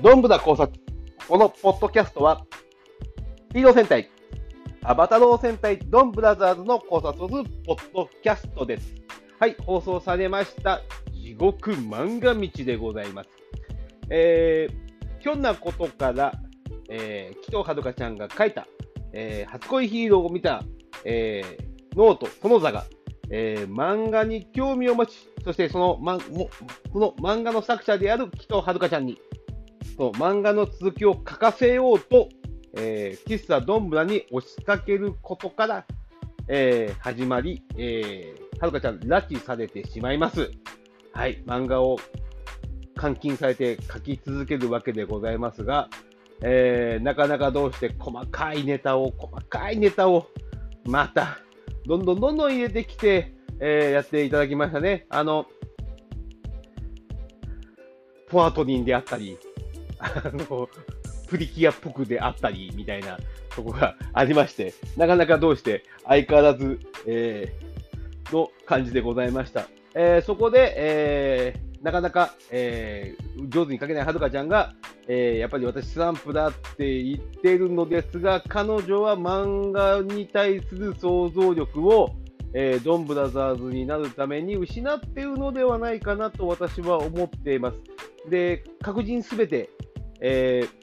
どんぶら考察。このポッドキャストは、ヒーロー戦隊、アバタロー戦隊ドンブラザーズの考察をするポッドキャストです。はい、放送されました、地獄漫画道でございます。えー、ひょんなことから、えー、鬼頭はるかちゃんが書いた、えー、初恋ヒーローを見た、えー、ノザが、えー、漫画に興味を持ち、そしてその,、ま、もこの漫画の作者である紀藤遥ちゃんに、そう漫画の続きを書かせようと、えー、喫茶どんぶらに押しかけることから、えー、始まり、えー、はるかちゃん拉致されてしまいます。はい、漫画を監禁されて書き続けるわけでございますが、えー、なかなかどうして細かいネタを、細かいネタを、また、どんどんどんどん入れてきて、えー、やっていただきましたね。あの、ポアトニンであったり、あの、プリキュアっぽくであったり、みたいなとこがありまして、なかなかどうして相変わらず、えー、の感じでございました。えー、そこで、えー、なかなか、えー、上手に書けないはるかちゃんが、えー、やっぱり私スランプだって言ってるのですが、彼女は漫画に対する想像力を、えー、ドンブラザーズになるために失っているのではないかなと私は思っています。で、確認すべて、えー、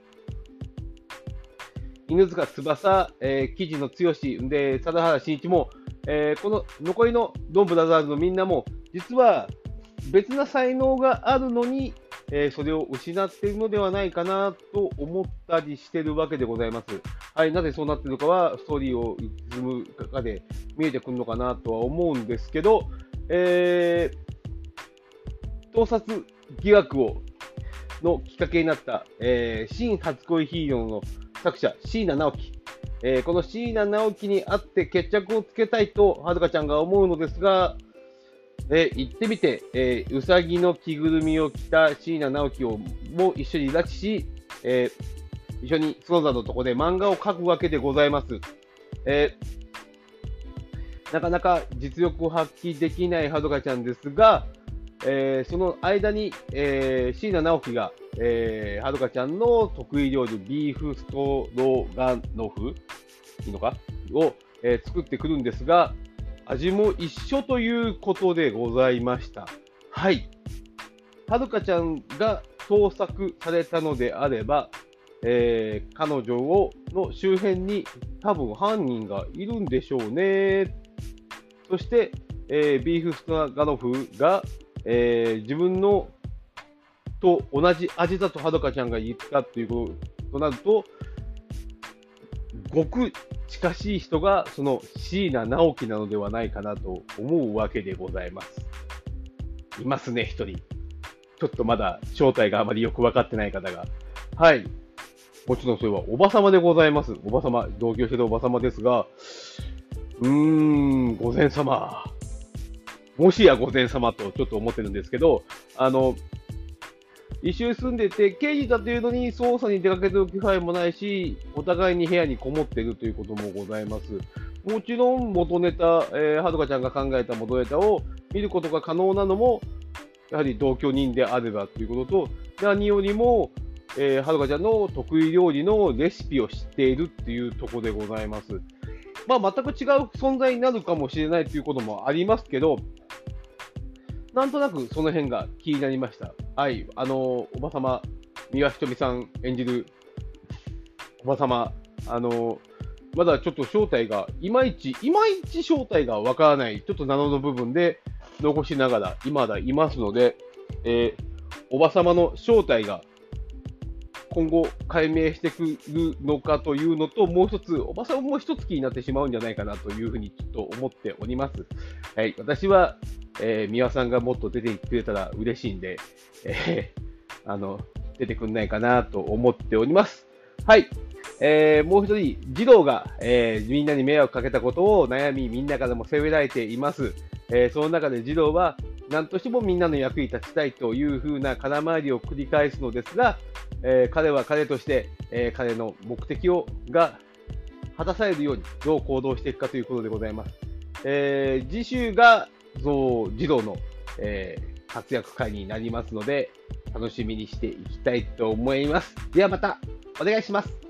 犬塚翼、えー、記事の剛で、貞原慎一も、えー、この残りのドンブラザーズのみんなも、実は別な才能があるのに、えー、それを失っているのではないかなと思ったりしてるわけでございます。はい、なぜそうなっているのかは、ストーリーを進む中で見えてくるのかなとは思うんですけど、えー、盗撮疑惑をのきっかけになった、えー、新初恋ヒーローの作者、椎名直樹。えー、この椎名直樹に会って決着をつけたいと、はるかちゃんが思うのですが、えー、行ってみて、えー、うさぎの着ぐるみを着た椎名直樹をも一緒に拉致し、えー、一緒に角田のとこで漫画を描くわけでございます。えー、なかなか実力を発揮できないはるかちゃんですが、えー、その間に、えー、椎名直樹が、えー、はるかちゃんの得意料理、ビーフストロガノフいいのか？を、えー、作ってくるんですが、味も一緒ということでございました。はい。はるかちゃんが創作されたのであれば、えー、彼女をの周辺に多分犯人がいるんでしょうね。そして、えー、ビーフストラガノフが、えー、自分のと同じ味だとはるかちゃんが言ったっていうこととなると、ごく近しい人がその椎名直樹なのではないかなと思うわけでございます。いますね、一人。ちょっとまだ正体があまりよく分かってない方が。はい。もちろんそれはおばさまでございます。おばさま、同居してるおばさまですが、うーん、御前様。もしや御前様とちょっと思ってるんですけど、あの、一緒に住んでて、刑事だというのに捜査に出かけてる気配もないし、お互いに部屋にこもっているということもございます。もちろん元ネタ、えー、はるかちゃんが考えた元ネタを見ることが可能なのも、やはり同居人であればということと、何よりも、えー、はるかちゃんの得意料理のレシピを知っているっていうところでございます。まあ、全く違う存在になるかもしれないということもありますけど、なんとなくその辺が気になりました。はい、あの、おばさま、三輪ひとみさん演じるおばさま、あの、まだちょっと正体が、いまいち、いまいち正体がわからない、ちょっと謎の部分で残しながら、今だいますので、えー、おばさまの正体が今後解明してくるのかというのと、もう一つ、おばさんも一月になってしまうんじゃないかなというふうにちょっと思っております。はい、私は、えー、三輪さんがもっと出てくれたら嬉しいんで、えー、あの、出てくんないかなと思っております。はい。えー、もう一人、児童が、えー、みんなに迷惑かけたことを悩み、みんなからも責められています。えー、その中で児童は、何としてもみんなの役に立ちたいというふうな空回りを繰り返すのですが、えー、彼は彼として、えー、彼の目的をが果たされるようにどう行動していくかということでございます。えー、次週がそう児童の、えー、活躍会になりますので、楽しみにしていきたいと思います。ではまたお願いします。